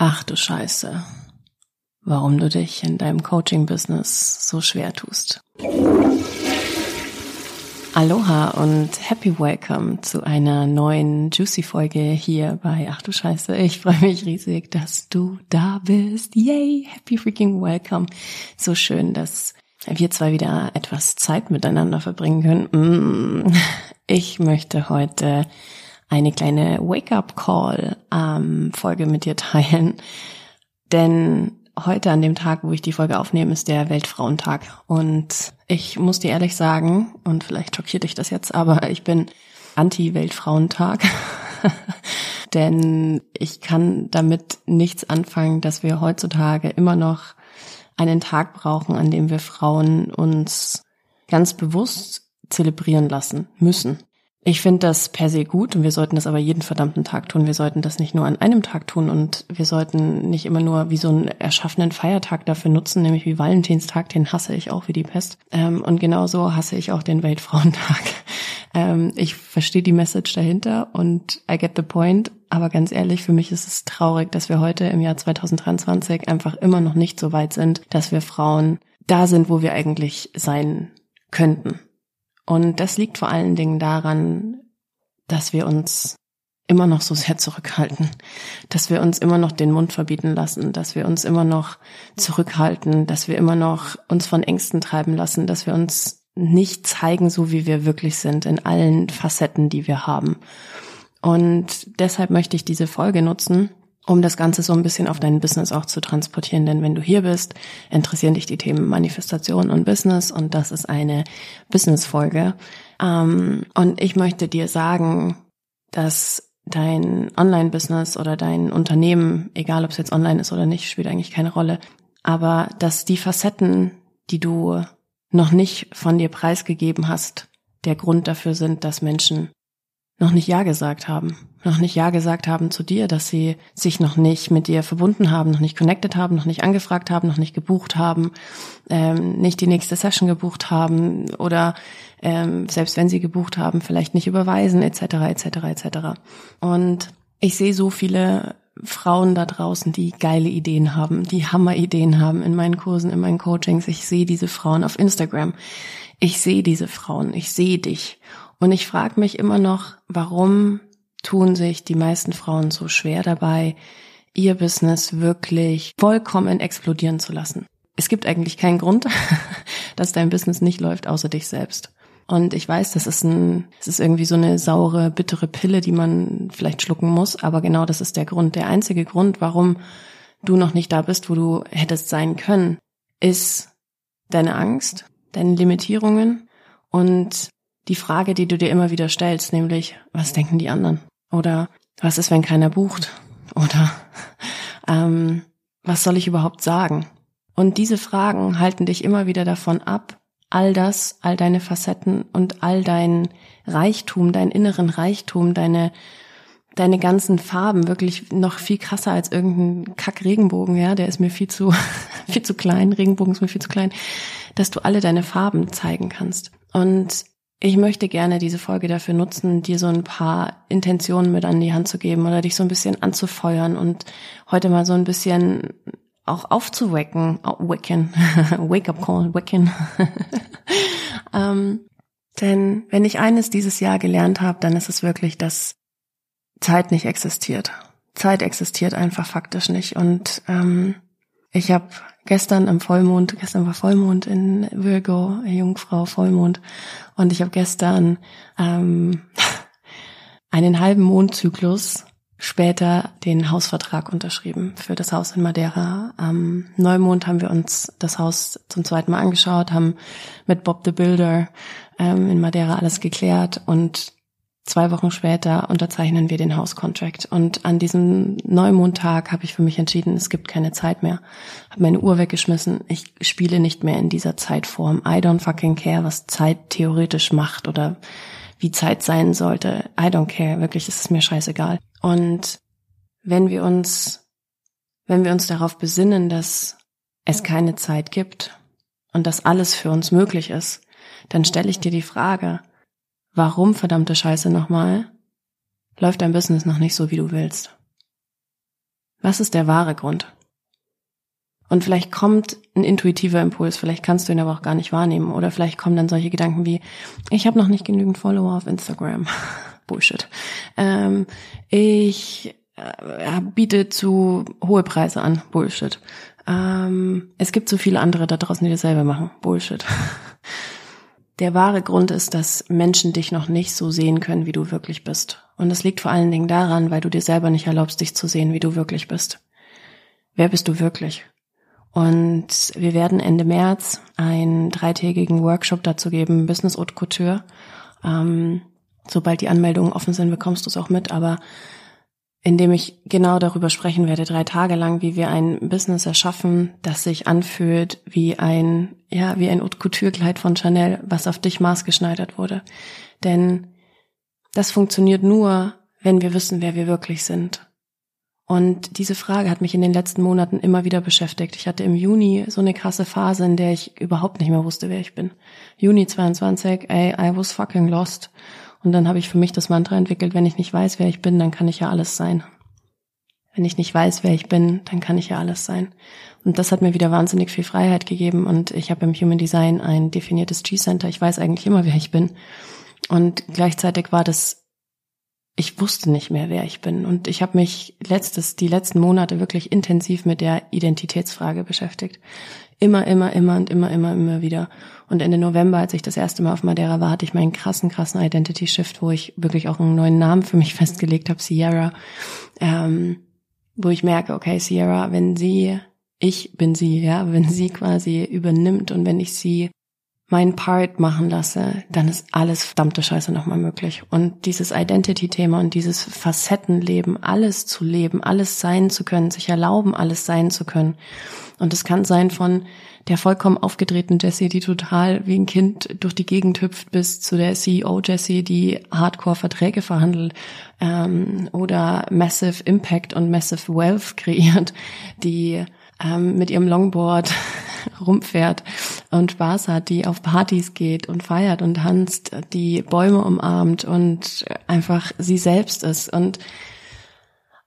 Ach du Scheiße, warum du dich in deinem Coaching-Business so schwer tust. Aloha und happy welcome zu einer neuen Juicy-Folge hier bei Ach du Scheiße. Ich freue mich riesig, dass du da bist. Yay, happy freaking welcome. So schön, dass wir zwei wieder etwas Zeit miteinander verbringen können. Mm. Ich möchte heute eine kleine Wake-up-Call-Folge ähm, mit dir teilen. Denn heute an dem Tag, wo ich die Folge aufnehme, ist der Weltfrauentag. Und ich muss dir ehrlich sagen, und vielleicht schockiert dich das jetzt, aber ich bin anti-Weltfrauentag. Denn ich kann damit nichts anfangen, dass wir heutzutage immer noch einen Tag brauchen, an dem wir Frauen uns ganz bewusst zelebrieren lassen müssen. Ich finde das per se gut und wir sollten das aber jeden verdammten Tag tun. Wir sollten das nicht nur an einem Tag tun und wir sollten nicht immer nur wie so einen erschaffenen Feiertag dafür nutzen, nämlich wie Valentinstag, den hasse ich auch wie die Pest. Ähm, und genauso hasse ich auch den Weltfrauentag. Ähm, ich verstehe die Message dahinter und I get the point, aber ganz ehrlich, für mich ist es traurig, dass wir heute im Jahr 2023 einfach immer noch nicht so weit sind, dass wir Frauen da sind, wo wir eigentlich sein könnten. Und das liegt vor allen Dingen daran, dass wir uns immer noch so sehr zurückhalten, dass wir uns immer noch den Mund verbieten lassen, dass wir uns immer noch zurückhalten, dass wir immer noch uns von Ängsten treiben lassen, dass wir uns nicht zeigen, so wie wir wirklich sind, in allen Facetten, die wir haben. Und deshalb möchte ich diese Folge nutzen, um das Ganze so ein bisschen auf dein Business auch zu transportieren. Denn wenn du hier bist, interessieren dich die Themen Manifestation und Business und das ist eine Business-Folge. Ähm, und ich möchte dir sagen, dass dein Online-Business oder dein Unternehmen, egal ob es jetzt online ist oder nicht, spielt eigentlich keine Rolle, aber dass die Facetten, die du noch nicht von dir preisgegeben hast, der Grund dafür sind, dass Menschen noch nicht Ja gesagt haben, noch nicht Ja gesagt haben zu dir, dass sie sich noch nicht mit dir verbunden haben, noch nicht connected haben, noch nicht angefragt haben, noch nicht gebucht haben, ähm, nicht die nächste Session gebucht haben oder ähm, selbst wenn sie gebucht haben, vielleicht nicht überweisen etc. etc. etc. Und ich sehe so viele Frauen da draußen, die geile Ideen haben, die Hammer-Ideen haben in meinen Kursen, in meinen Coachings. Ich sehe diese Frauen auf Instagram. Ich sehe diese Frauen. Ich sehe dich. Und ich frage mich immer noch, warum tun sich die meisten Frauen so schwer dabei, ihr Business wirklich vollkommen explodieren zu lassen. Es gibt eigentlich keinen Grund, dass dein Business nicht läuft, außer dich selbst. Und ich weiß, das ist ein, es ist irgendwie so eine saure, bittere Pille, die man vielleicht schlucken muss, aber genau das ist der Grund. Der einzige Grund, warum du noch nicht da bist, wo du hättest sein können, ist deine Angst, deine Limitierungen und die Frage, die du dir immer wieder stellst, nämlich, was denken die anderen? Oder was ist, wenn keiner bucht? Oder ähm, was soll ich überhaupt sagen? Und diese Fragen halten dich immer wieder davon ab, all das, all deine Facetten und all dein Reichtum, deinen inneren Reichtum, deine deine ganzen Farben wirklich noch viel krasser als irgendein Kack Regenbogen, ja, der ist mir viel zu viel zu klein, Regenbogen ist mir viel zu klein, dass du alle deine Farben zeigen kannst. Und ich möchte gerne diese Folge dafür nutzen, dir so ein paar Intentionen mit an die Hand zu geben oder dich so ein bisschen anzufeuern und heute mal so ein bisschen auch aufzuwecken, wecken, wake up call, wecken. ähm, denn wenn ich eines dieses Jahr gelernt habe, dann ist es wirklich, dass Zeit nicht existiert. Zeit existiert einfach faktisch nicht. Und ähm, ich habe gestern am Vollmond, gestern war Vollmond in Virgo, Jungfrau Vollmond, und ich habe gestern ähm, einen halben Mondzyklus später den Hausvertrag unterschrieben für das Haus in Madeira. Am Neumond haben wir uns das Haus zum zweiten Mal angeschaut, haben mit Bob the Builder ähm, in Madeira alles geklärt und Zwei Wochen später unterzeichnen wir den Hauscontract. Und an diesem Neumondtag habe ich für mich entschieden, es gibt keine Zeit mehr. Habe meine Uhr weggeschmissen. Ich spiele nicht mehr in dieser Zeitform. I don't fucking care, was Zeit theoretisch macht oder wie Zeit sein sollte. I don't care. Wirklich ist es mir scheißegal. Und wenn wir uns, wenn wir uns darauf besinnen, dass es keine Zeit gibt und dass alles für uns möglich ist, dann stelle ich dir die Frage, Warum, verdammte Scheiße nochmal, läuft dein Business noch nicht so, wie du willst? Was ist der wahre Grund? Und vielleicht kommt ein intuitiver Impuls, vielleicht kannst du ihn aber auch gar nicht wahrnehmen. Oder vielleicht kommen dann solche Gedanken wie, ich habe noch nicht genügend Follower auf Instagram. Bullshit. Ähm, ich äh, biete zu hohe Preise an. Bullshit. Ähm, es gibt so viele andere da draußen, die dasselbe machen. Bullshit. Der wahre Grund ist, dass Menschen dich noch nicht so sehen können, wie du wirklich bist. Und das liegt vor allen Dingen daran, weil du dir selber nicht erlaubst, dich zu sehen, wie du wirklich bist. Wer bist du wirklich? Und wir werden Ende März einen dreitägigen Workshop dazu geben, Business Haute Couture. Ähm, sobald die Anmeldungen offen sind, bekommst du es auch mit, aber indem ich genau darüber sprechen werde, drei Tage lang, wie wir ein Business erschaffen, das sich anfühlt wie ein, ja, wie ein Haute Couture Kleid von Chanel, was auf dich maßgeschneidert wurde. Denn das funktioniert nur, wenn wir wissen, wer wir wirklich sind. Und diese Frage hat mich in den letzten Monaten immer wieder beschäftigt. Ich hatte im Juni so eine krasse Phase, in der ich überhaupt nicht mehr wusste, wer ich bin. Juni 22, ey, I was fucking lost. Und dann habe ich für mich das Mantra entwickelt, wenn ich nicht weiß, wer ich bin, dann kann ich ja alles sein. Wenn ich nicht weiß, wer ich bin, dann kann ich ja alles sein. Und das hat mir wieder wahnsinnig viel Freiheit gegeben. Und ich habe im Human Design ein definiertes G-Center. Ich weiß eigentlich immer, wer ich bin. Und gleichzeitig war das ich wusste nicht mehr, wer ich bin. Und ich habe mich letztes, die letzten Monate wirklich intensiv mit der Identitätsfrage beschäftigt. Immer, immer, immer und immer, immer, immer wieder. Und Ende November, als ich das erste Mal auf Madeira war, hatte ich meinen krassen, krassen Identity Shift, wo ich wirklich auch einen neuen Namen für mich festgelegt habe, Sierra. Ähm, wo ich merke, okay, Sierra, wenn sie, ich bin sie, ja, wenn sie quasi übernimmt und wenn ich sie meinen Part machen lasse, dann ist alles verdammte Scheiße nochmal möglich. Und dieses Identity-Thema und dieses Facettenleben, alles zu leben, alles sein zu können, sich erlauben, alles sein zu können. Und es kann sein von der vollkommen aufgedrehten Jessie, die total wie ein Kind durch die Gegend hüpft, bis zu der CEO Jessie, die Hardcore-Verträge verhandelt ähm, oder Massive Impact und Massive Wealth kreiert, die ähm, mit ihrem Longboard rumfährt und Spaß hat, die auf Partys geht und feiert und tanzt, die Bäume umarmt und einfach sie selbst ist. Und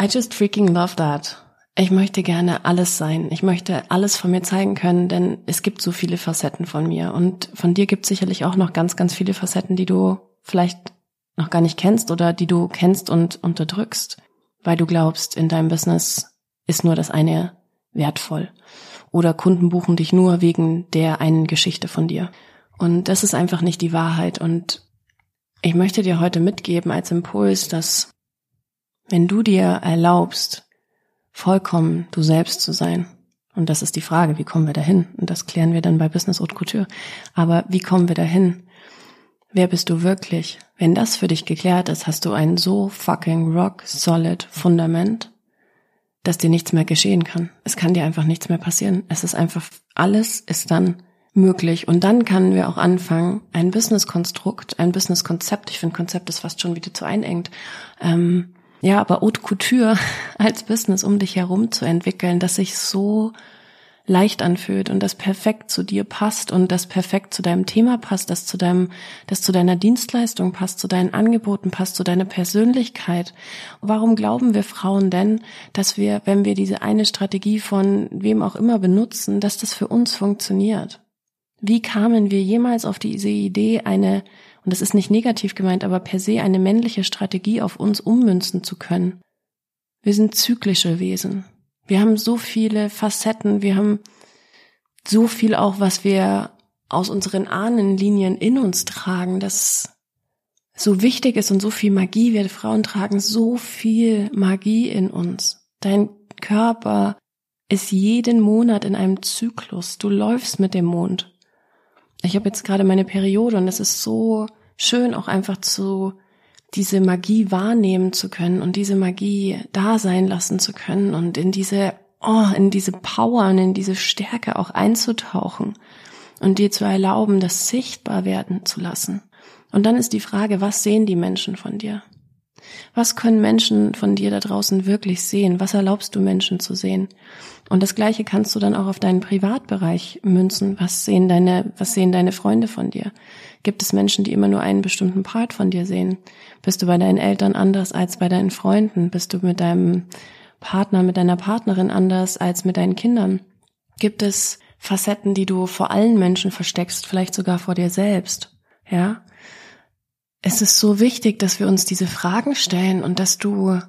I just freaking love that. Ich möchte gerne alles sein. Ich möchte alles von mir zeigen können, denn es gibt so viele Facetten von mir. Und von dir gibt es sicherlich auch noch ganz, ganz viele Facetten, die du vielleicht noch gar nicht kennst oder die du kennst und unterdrückst, weil du glaubst, in deinem Business ist nur das eine wertvoll. Oder Kunden buchen dich nur wegen der einen Geschichte von dir. Und das ist einfach nicht die Wahrheit. Und ich möchte dir heute mitgeben als Impuls, dass wenn du dir erlaubst, vollkommen du selbst zu sein, und das ist die Frage, wie kommen wir dahin? Und das klären wir dann bei Business Haute Couture. Aber wie kommen wir dahin? Wer bist du wirklich? Wenn das für dich geklärt ist, hast du ein so fucking rock solid Fundament, dass dir nichts mehr geschehen kann. Es kann dir einfach nichts mehr passieren. Es ist einfach, alles ist dann möglich. Und dann können wir auch anfangen, ein Business-Konstrukt, ein Business-Konzept, ich finde Konzept ist fast schon wieder zu einengt, ähm, ja, aber Haute Couture als Business um dich herum zu entwickeln, das sich so leicht anfühlt und das perfekt zu dir passt und das perfekt zu deinem Thema passt, das zu deinem, das zu deiner Dienstleistung passt, zu deinen Angeboten passt, zu deiner Persönlichkeit. Warum glauben wir Frauen denn, dass wir, wenn wir diese eine Strategie von wem auch immer benutzen, dass das für uns funktioniert? Wie kamen wir jemals auf diese Idee, eine, und das ist nicht negativ gemeint, aber per se eine männliche Strategie auf uns ummünzen zu können? Wir sind zyklische Wesen. Wir haben so viele Facetten, wir haben so viel auch, was wir aus unseren Ahnenlinien in uns tragen, das so wichtig ist und so viel Magie. Wir Frauen tragen so viel Magie in uns. Dein Körper ist jeden Monat in einem Zyklus. Du läufst mit dem Mond. Ich habe jetzt gerade meine Periode und es ist so schön auch einfach zu diese Magie wahrnehmen zu können und diese Magie da sein lassen zu können und in diese, oh, in diese Power und in diese Stärke auch einzutauchen und dir zu erlauben, das sichtbar werden zu lassen. Und dann ist die Frage, was sehen die Menschen von dir? Was können Menschen von dir da draußen wirklich sehen? Was erlaubst du Menschen zu sehen? Und das Gleiche kannst du dann auch auf deinen Privatbereich münzen. Was sehen deine, was sehen deine Freunde von dir? Gibt es Menschen, die immer nur einen bestimmten Part von dir sehen? Bist du bei deinen Eltern anders als bei deinen Freunden? Bist du mit deinem Partner, mit deiner Partnerin anders als mit deinen Kindern? Gibt es Facetten, die du vor allen Menschen versteckst, vielleicht sogar vor dir selbst? Ja? Es ist so wichtig, dass wir uns diese Fragen stellen und dass du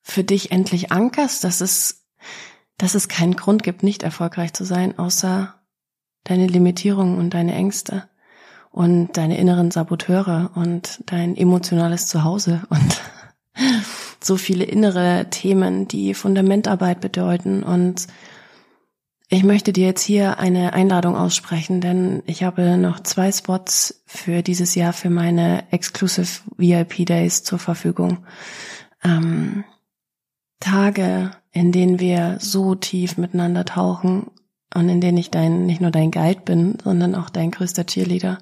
für dich endlich ankerst, dass es, dass es keinen Grund gibt, nicht erfolgreich zu sein, außer deine Limitierungen und deine Ängste und deine inneren Saboteure und dein emotionales Zuhause und so viele innere Themen, die Fundamentarbeit bedeuten und ich möchte dir jetzt hier eine Einladung aussprechen, denn ich habe noch zwei Spots für dieses Jahr für meine Exclusive VIP Days zur Verfügung. Ähm, Tage, in denen wir so tief miteinander tauchen und in denen ich dein, nicht nur dein Guide bin, sondern auch dein größter Cheerleader.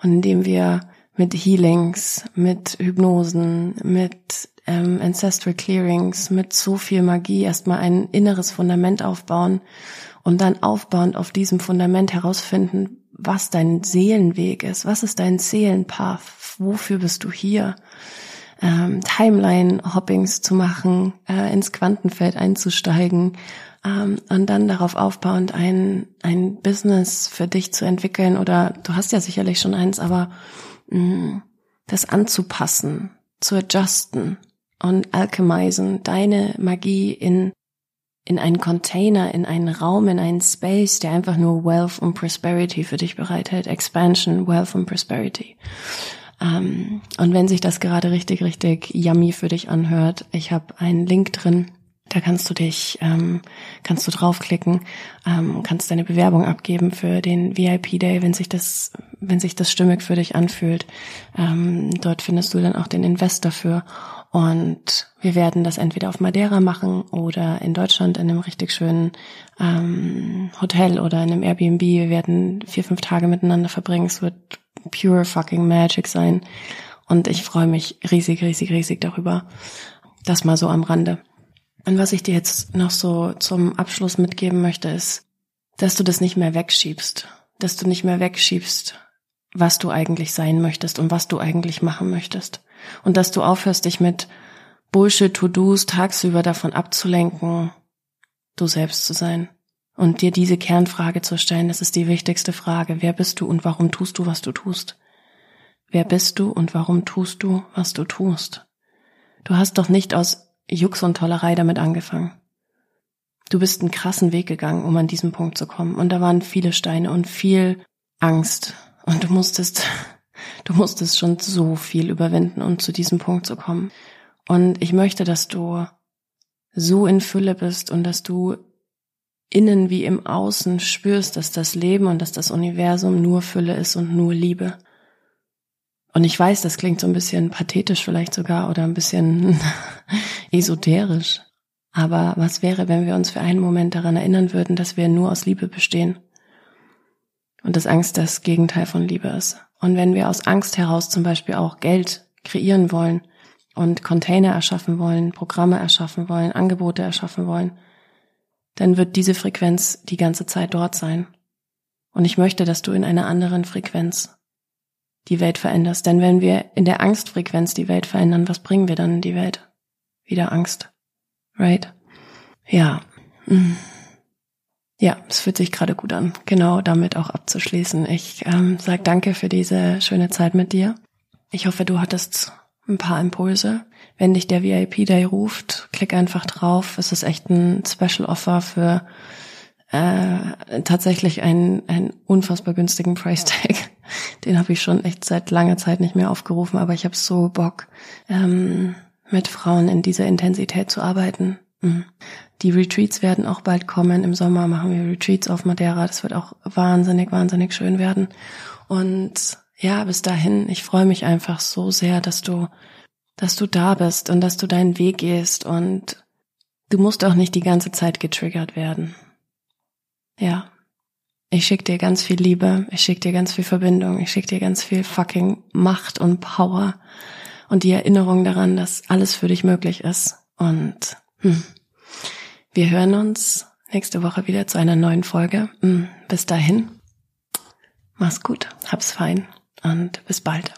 Und in dem wir mit Healings, mit Hypnosen, mit ähm, Ancestral Clearings, mit so viel Magie erstmal ein inneres Fundament aufbauen und dann aufbauend auf diesem Fundament herausfinden, was dein Seelenweg ist, was ist dein Seelenpath, wofür bist du hier, ähm, Timeline-Hoppings zu machen, äh, ins Quantenfeld einzusteigen ähm, und dann darauf aufbauend ein, ein Business für dich zu entwickeln oder du hast ja sicherlich schon eins, aber mh, mm, das anzupassen, zu adjusten und alchemisen, deine Magie in in einen Container, in einen Raum, in einen Space, der einfach nur Wealth und Prosperity für dich bereithält. Expansion, Wealth und Prosperity. Ähm, und wenn sich das gerade richtig, richtig yummy für dich anhört, ich habe einen Link drin da kannst du dich, ähm, kannst du draufklicken, ähm, kannst deine Bewerbung abgeben für den VIP Day, wenn sich das, wenn sich das stimmig für dich anfühlt. Ähm, dort findest du dann auch den Invest dafür. Und wir werden das entweder auf Madeira machen oder in Deutschland in einem richtig schönen ähm, Hotel oder in einem Airbnb. Wir werden vier, fünf Tage miteinander verbringen. Es wird pure fucking Magic sein. Und ich freue mich riesig, riesig, riesig darüber. Das mal so am Rande. Und was ich dir jetzt noch so zum Abschluss mitgeben möchte, ist, dass du das nicht mehr wegschiebst, dass du nicht mehr wegschiebst, was du eigentlich sein möchtest und was du eigentlich machen möchtest. Und dass du aufhörst, dich mit Bullshit-To-Dos tagsüber davon abzulenken, du selbst zu sein. Und dir diese Kernfrage zu stellen, das ist die wichtigste Frage. Wer bist du und warum tust du, was du tust? Wer bist du und warum tust du, was du tust? Du hast doch nicht aus Jux und Tollerei damit angefangen. Du bist einen krassen Weg gegangen, um an diesen Punkt zu kommen. Und da waren viele Steine und viel Angst. Und du musstest, du musstest schon so viel überwinden, um zu diesem Punkt zu kommen. Und ich möchte, dass du so in Fülle bist und dass du innen wie im Außen spürst, dass das Leben und dass das Universum nur Fülle ist und nur Liebe. Und ich weiß, das klingt so ein bisschen pathetisch vielleicht sogar oder ein bisschen esoterisch. Aber was wäre, wenn wir uns für einen Moment daran erinnern würden, dass wir nur aus Liebe bestehen? Und dass Angst das Gegenteil von Liebe ist. Und wenn wir aus Angst heraus zum Beispiel auch Geld kreieren wollen und Container erschaffen wollen, Programme erschaffen wollen, Angebote erschaffen wollen, dann wird diese Frequenz die ganze Zeit dort sein. Und ich möchte, dass du in einer anderen Frequenz die Welt veränderst. Denn wenn wir in der Angstfrequenz die Welt verändern, was bringen wir dann in die Welt? Wieder Angst. Right? Ja. Mm. Ja, es fühlt sich gerade gut an, genau damit auch abzuschließen. Ich ähm, sage danke für diese schöne Zeit mit dir. Ich hoffe, du hattest ein paar Impulse. Wenn dich der VIP Day ruft, klick einfach drauf. Es ist echt ein Special Offer für äh, tatsächlich einen, einen unfassbar günstigen Price Tag. Den habe ich schon echt seit langer Zeit nicht mehr aufgerufen, aber ich habe so Bock, ähm, mit Frauen in dieser Intensität zu arbeiten. Mhm. Die Retreats werden auch bald kommen. Im Sommer machen wir Retreats auf Madeira. Das wird auch wahnsinnig, wahnsinnig schön werden. Und ja, bis dahin, ich freue mich einfach so sehr, dass du, dass du da bist und dass du deinen Weg gehst und du musst auch nicht die ganze Zeit getriggert werden. Ja. Ich schick dir ganz viel Liebe, ich schick dir ganz viel Verbindung, ich schick dir ganz viel fucking Macht und Power und die Erinnerung daran, dass alles für dich möglich ist. Und hm, wir hören uns nächste Woche wieder zu einer neuen Folge. Hm, bis dahin, mach's gut, hab's fein und bis bald.